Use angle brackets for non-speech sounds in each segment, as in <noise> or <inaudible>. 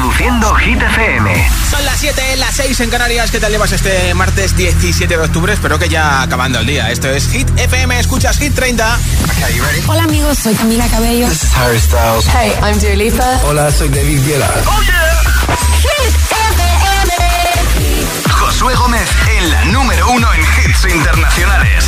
Reproduciendo Hit FM. Son las 7, las 6 en Canarias. ¿Qué tal llevas este martes 17 de octubre? Espero que ya acabando el día. Esto es Hit FM, escuchas Hit 30. Hola amigos, soy Camila Cabello. This is Harry Styles. Hey, I'm Dua Lipa. Hola, soy David Guetta. Oh yeah. Hit FM. Josué Gómez en la número uno en hits internacionales.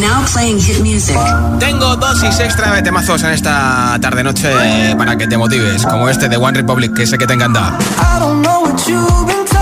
Now playing hit music. Tengo dosis extra de temazos en esta tarde noche para que te motives, como este de One Republic que sé que te encanta. I don't know what you've been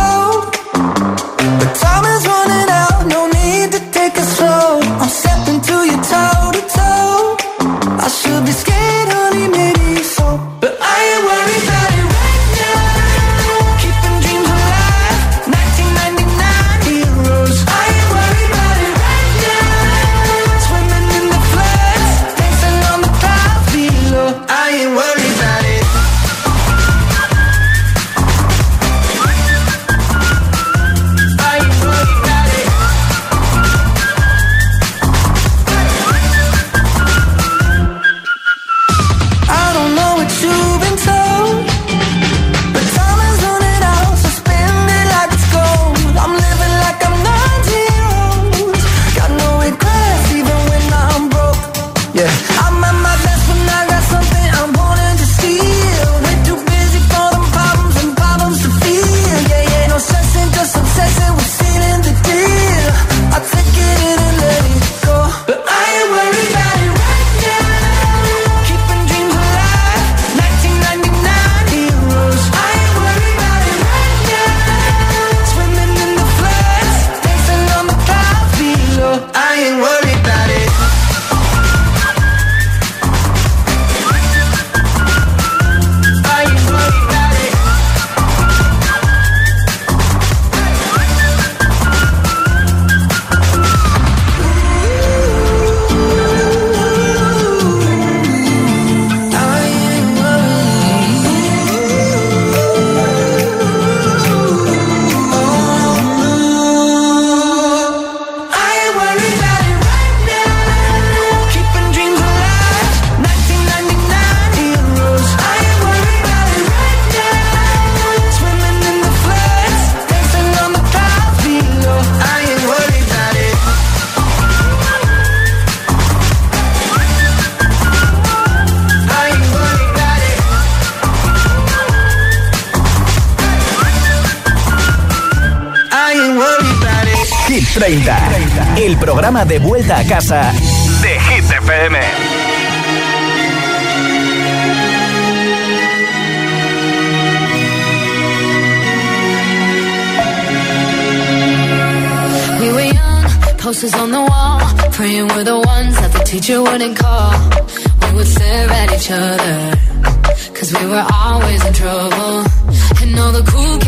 programa de vuelta a casa de Hit FM. We were young, posters on the wall, praying we're the ones that the teacher wouldn't call. We would stare at each other, cause we were always in trouble. And all the cool kids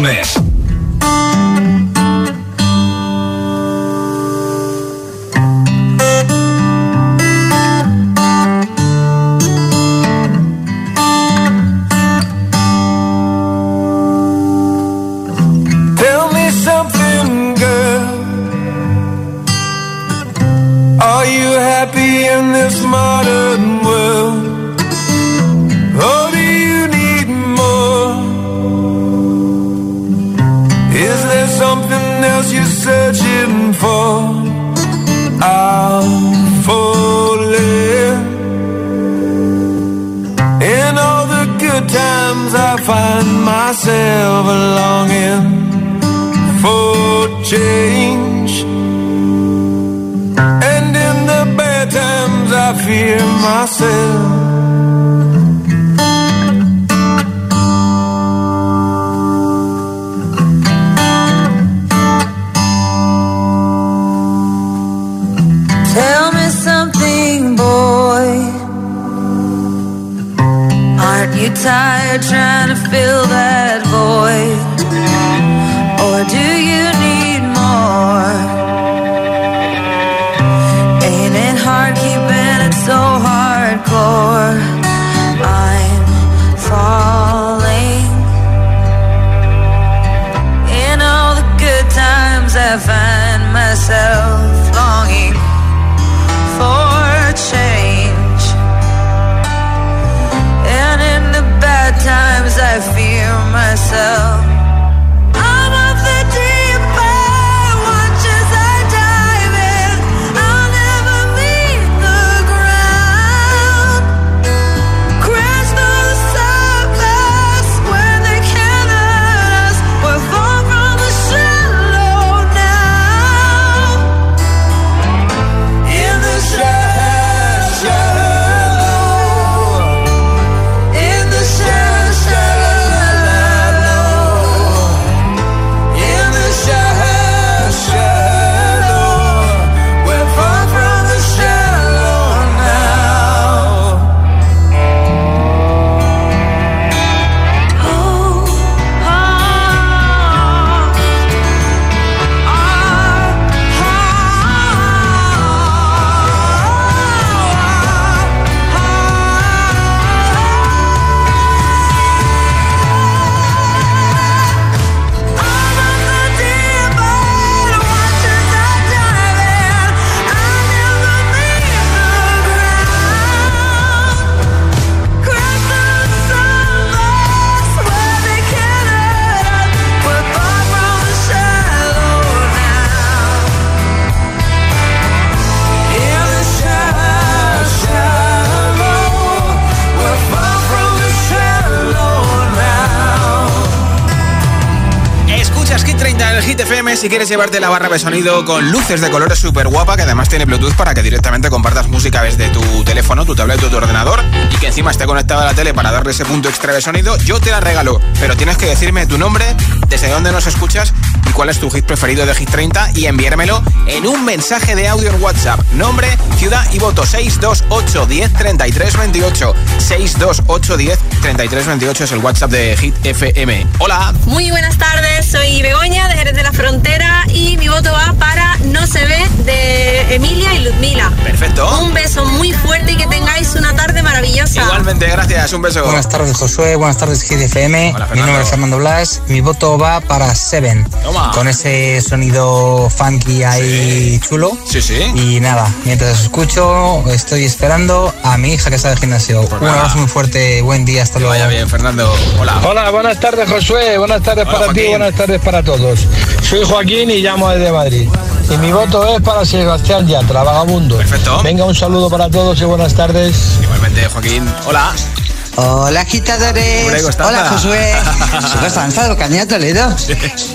Man. core Josué Gómez. si quieres llevarte la barra de sonido con luces de colores súper guapa, que además tiene Bluetooth para que directamente compartas música desde tu teléfono, tu tablet o tu ordenador y que encima esté conectada a la tele para darle ese punto extra de sonido, yo te la regalo. Pero tienes que decirme tu nombre, desde dónde nos escuchas y cuál es tu hit preferido de Hit 30 y enviármelo en un mensaje de audio en WhatsApp. Nombre, ciudad y voto 628 10 33 28. 628 10 33 28 es el WhatsApp de Hit FM. Hola. Muy buenas tardes, soy Begoña de Jerez de la Frontera y mi voto va para No se ve de Emilia y Ludmila. Perfecto. Un beso muy fuerte y que tengáis una tarde maravillosa. Igualmente, gracias, un beso. Buenas tardes, Josué. Buenas tardes, Hit FM. mi nombre es Fernando Blas. Mi voto va para Seven. Toma. Con ese sonido funky ahí chulo. Sí, sí. Y nada, mientras escucho, estoy esperando a mi hija que está de gimnasio. Pues un abrazo muy fuerte. Buen día. Hasta Que luego. vaya bien, Fernando. Hola. Hola, buenas tardes Josué, buenas tardes Hola, para Joaquín. ti, buenas tardes para todos. Soy Joaquín y llamo desde Madrid. Y mi voto es para Sebastián Yatra, vagabundo. Perfecto. Venga, un saludo para todos y buenas tardes. Igualmente, Joaquín. Hola. Hola agitadores. Hola Josué. <laughs> Soy Constanza del Caña Toledo.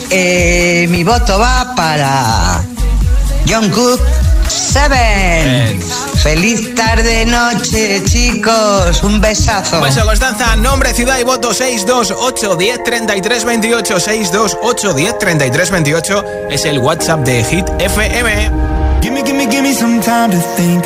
Eh, mi voto va para John Cook Seven. Feliz tarde, noche, chicos. Un besazo. Un beso, Constanza. Nombre, ciudad y voto 628 10 33 28. 628 10 33 28 es el WhatsApp de Hit FM. Gimme, gimme, gimme some time to think.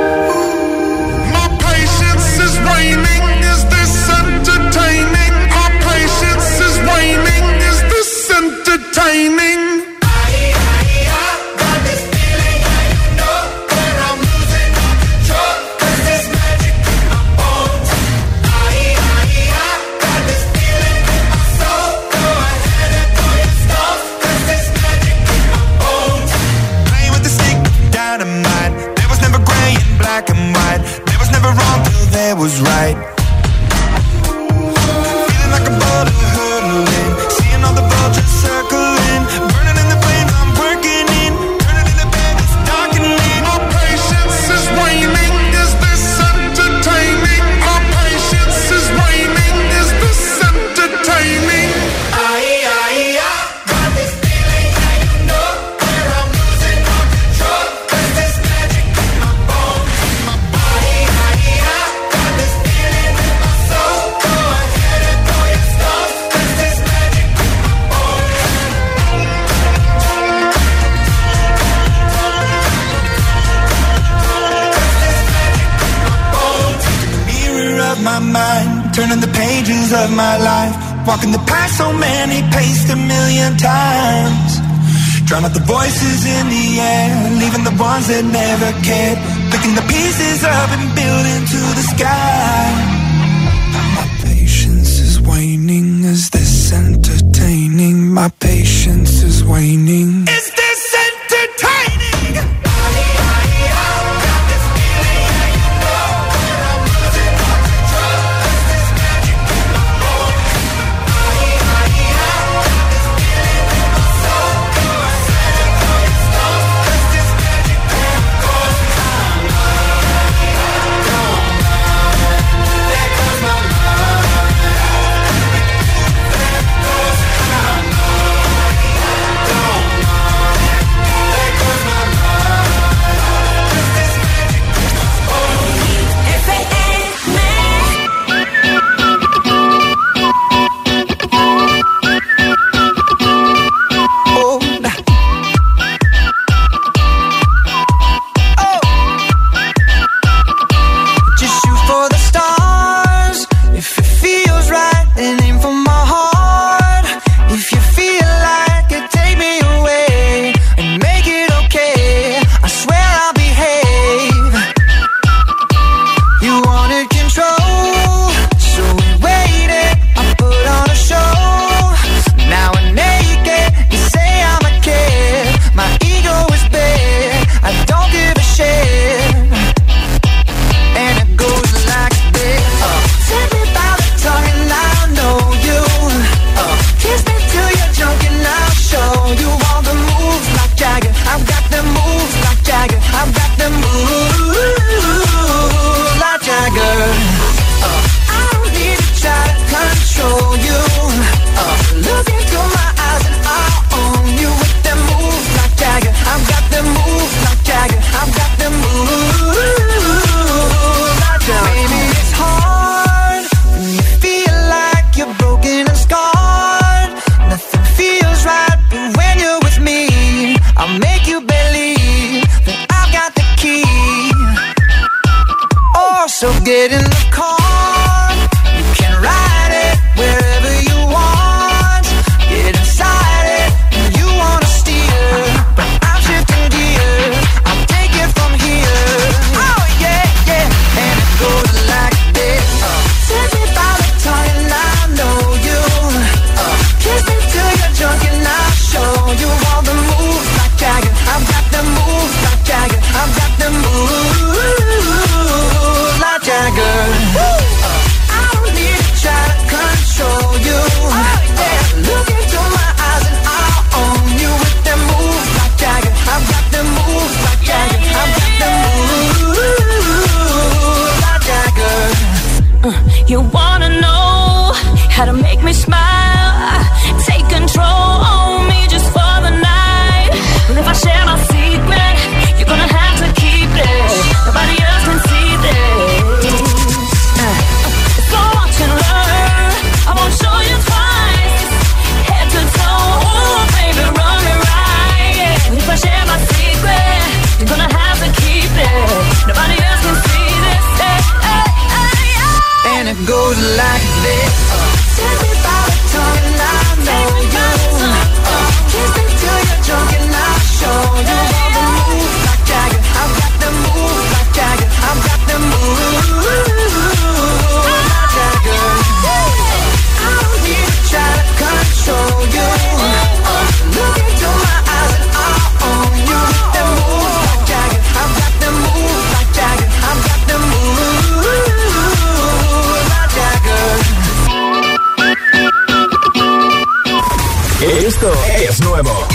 Nuevo.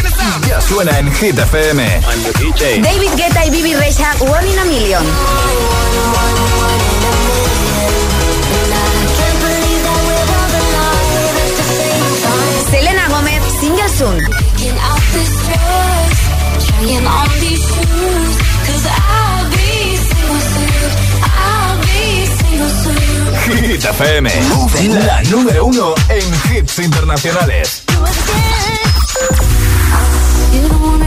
Ya suena en Hit FM. David Guetta y Bibi Rexha, One in a Million. Selena be single soon. Hit FM. La número uno en hits internacionales.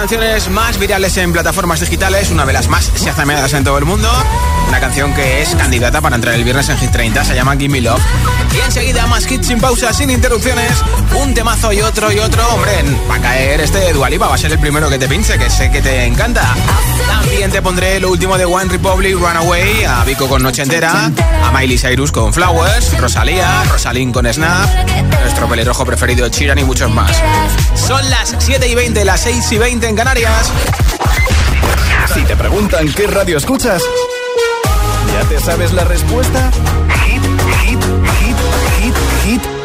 Canciones más virales en plataformas digitales, una de las más shazameadas en todo el mundo. Una canción que es candidata para entrar el viernes en Hit 30, se llama Gimme Love. Y enseguida más hits sin pausa, sin interrupciones, un temazo y otro y otro. Hombre, va a caer este Dualipa, va a ser el primero que te pinche, que sé que te encanta. También te pondré lo último de One Republic, Runaway, a Vico con Noche Entera, a Miley Cyrus con Flowers, Rosalía, Rosalín con Snap, nuestro pelirrojo preferido Chiran y muchos más. Son las 7 y 20, las 6 y 20 en Canarias. Si te preguntan qué radio escuchas, ¿ya te sabes la respuesta?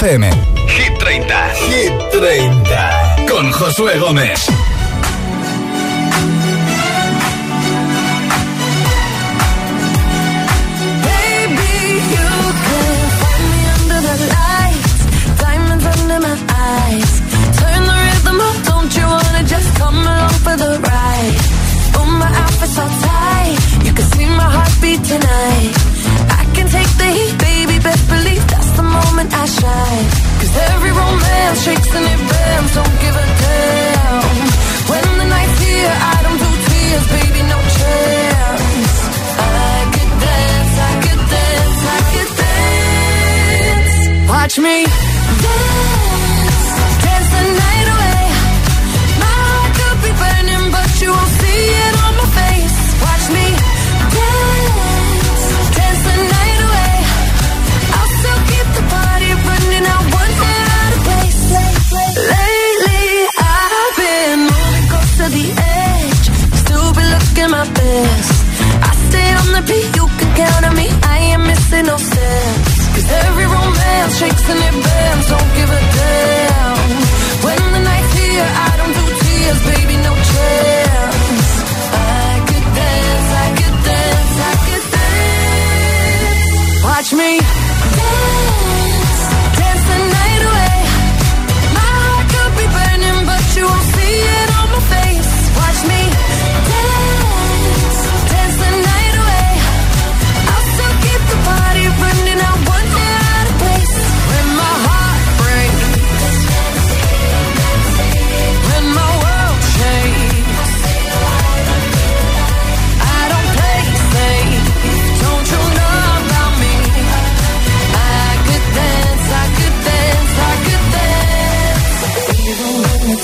FM.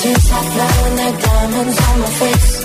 kisses I blow and their diamonds on my face.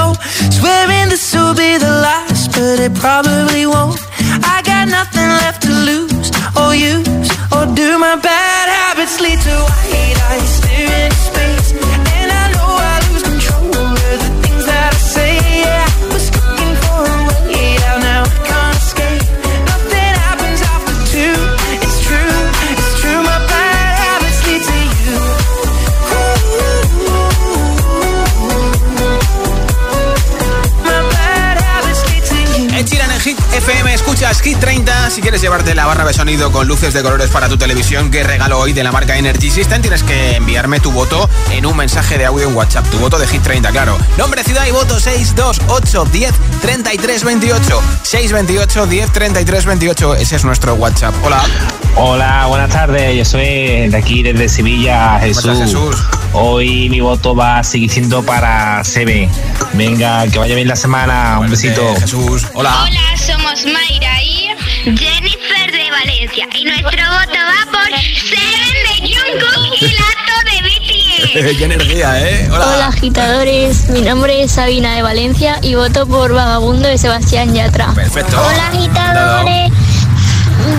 Know. Swearing this will be the last, but it probably won't. I got nothing left to lose or use or do. My bad habits lead to white eyes staring into space, and I know I lose control of the things that I say. Yeah, FM, escuchas Hit 30. Si quieres llevarte la barra de sonido con luces de colores para tu televisión que regalo hoy de la marca Energy System, tienes que enviarme tu voto en un mensaje de audio en WhatsApp. Tu voto de Hit 30, claro. Nombre, ciudad y voto 628 10 33 28. 628 10 33 28. Ese es nuestro WhatsApp. Hola. Hola, buenas tardes. Yo soy de aquí, desde Sevilla, Jesús. Jesús? Hoy mi voto va a seguir siendo para Sebe. Venga, que vaya bien la semana. Un besito. Jesús. Hola. Hola, somos Mayra y Jennifer de Valencia y nuestro voto va por Seven de Jungkook y Lato de BTS. Qué energía, ¿eh? Hola. Hola agitadores, mi nombre es Sabina de Valencia y voto por Vagabundo de Sebastián Yatra. Perfecto. Hola agitadores,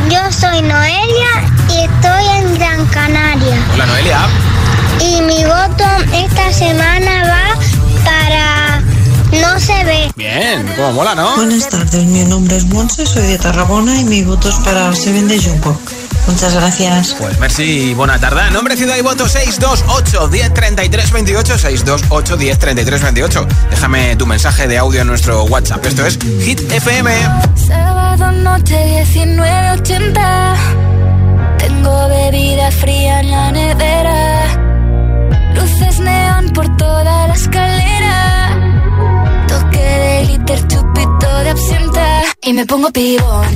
yo soy Noelia y estoy en Gran Canaria. Hola, Noelia. Y mi voto esta semana va No se ve. Bien, como mola, ¿no? Buenas tardes, mi nombre es Monse, soy de Tarragona y mi voto es para Seven de Jungkook. Muchas gracias. Pues merci y buena tarde. Nombre, ciudad y voto 628 1033 28 628 1033 28. Déjame tu mensaje de audio en nuestro WhatsApp. Esto es Hit FM. Sábado noche 1980. Tengo bebida fría en la Y me pongo pibón.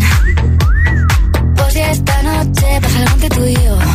Por si esta noche pasa algo entre tú y yo.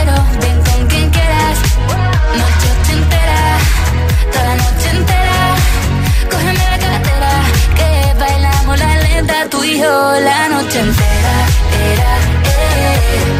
pero ven con quien quieras. Noche entera, toda la noche entera. Cógeme la cartera, que bailamos la lenta tú y yo la noche entera. Era, eh,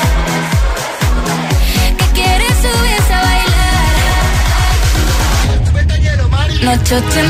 Noche entera,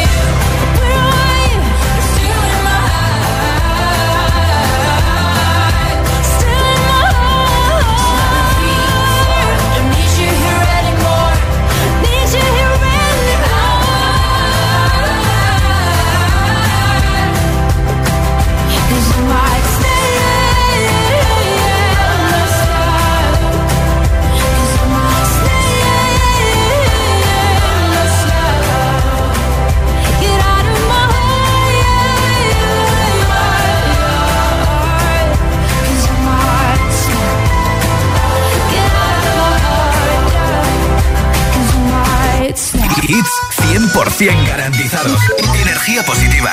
100% garantizados. Energía positiva.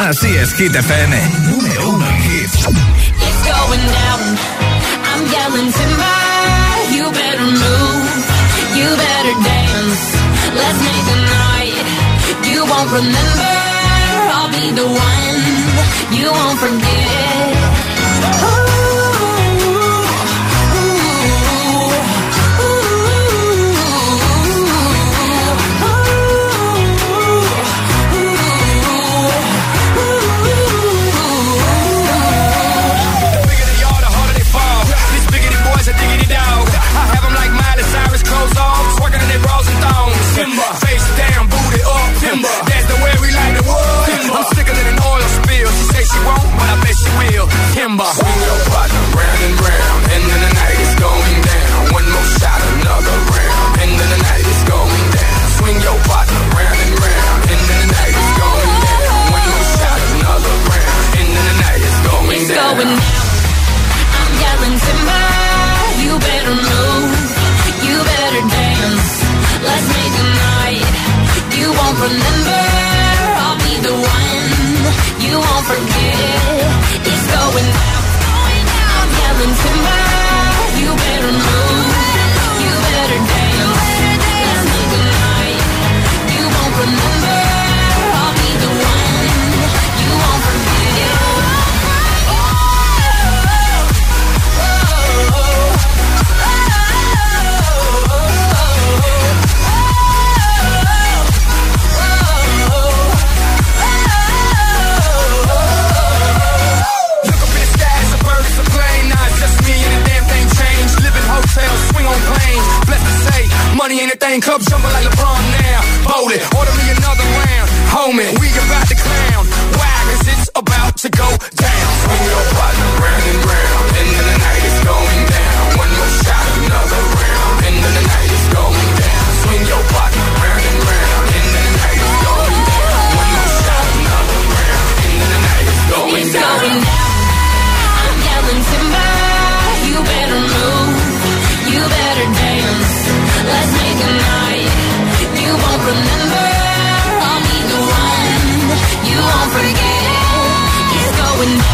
Así es, Hit FM. Número uno en hits. It's going down. I'm yelling timber. You better move. You better dance. Let's make a night. You won't remember. I'll be the one. You won't forget. remember. Anything? ain't a thing. Cup jumping like LeBron now. Bowl it. Order me another round. Homie, we about to clown remember, I'll be the one you won't forget. It's going down.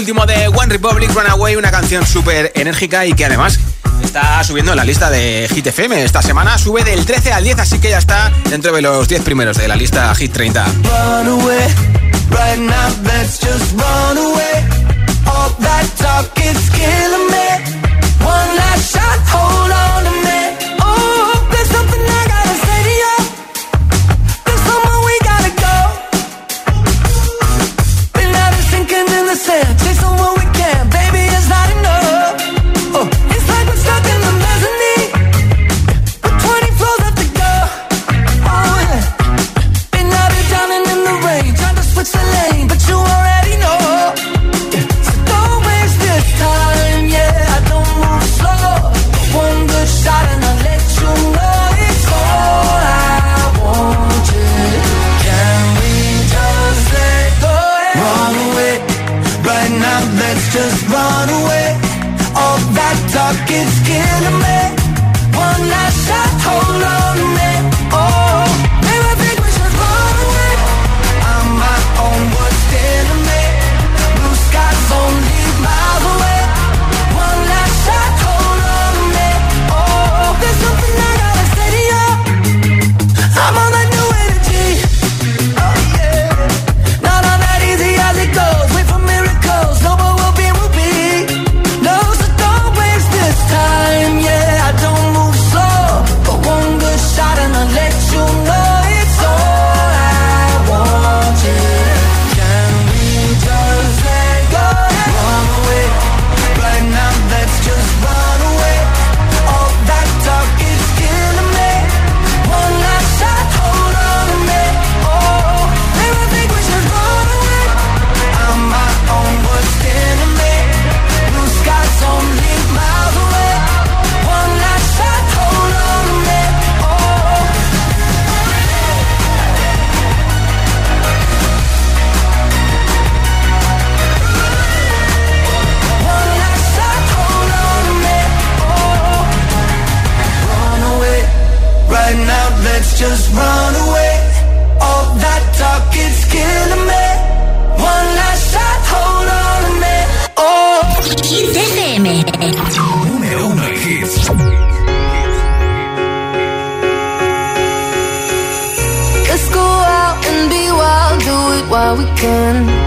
último de One Republic Runaway, una canción súper enérgica y que además está subiendo en la lista de Hit FM. Esta semana sube del 13 al 10, así que ya está dentro de los 10 primeros de la lista Hit 30. Me. One last shot, hold on it while we can.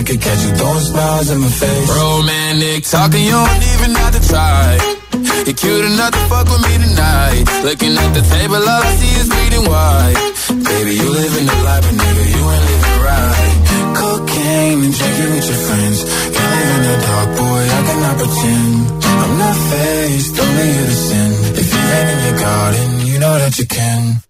I could catch you throwing smiles in my face. Romantic talking, you don't even have to try. You're cute enough to fuck with me tonight. Looking at the table, all I see is bleeding white. Baby, you living the life, but nigga, you ain't living right. Cocaine and drinking with your friends. Can't live in the dark, boy, I cannot pretend. I'm not faced, only you to sin. If you ain't in your garden, you know that you can.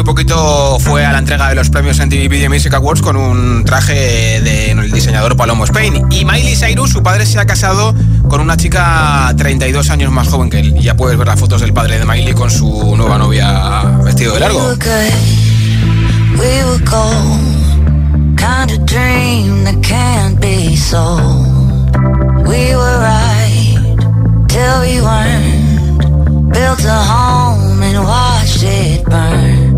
muy poquito fue a la entrega de los premios MTV Video Music Awards con un traje del de diseñador Palomo Spain. Y Miley Cyrus, su padre se ha casado con una chica 32 años más joven que él. Y ya puedes ver las fotos del padre de Miley con su nueva novia vestido de largo. built a home and watched it burn.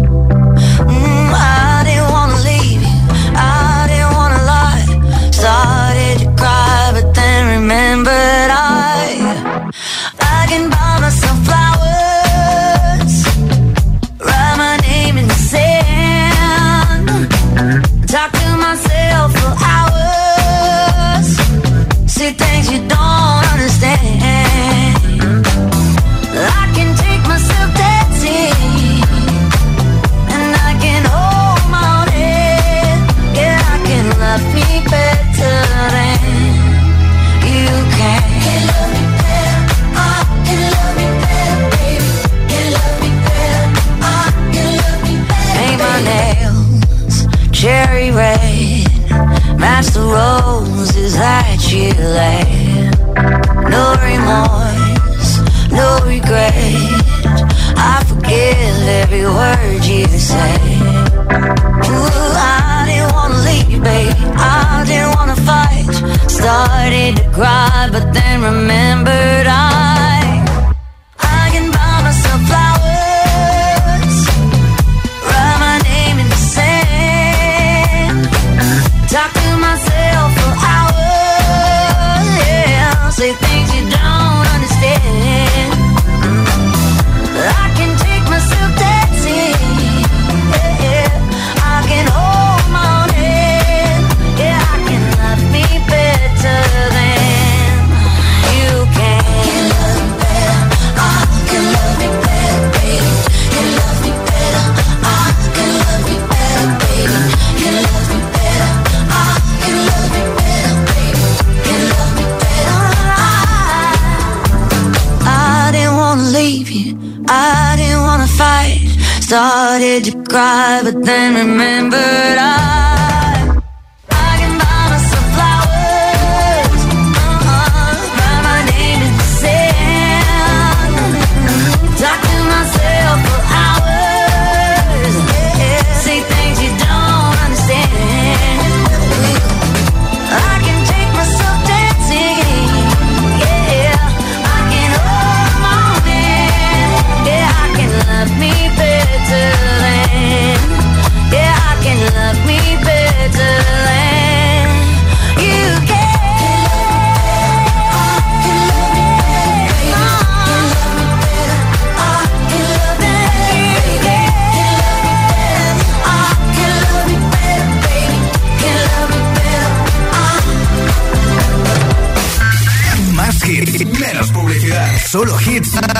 It's.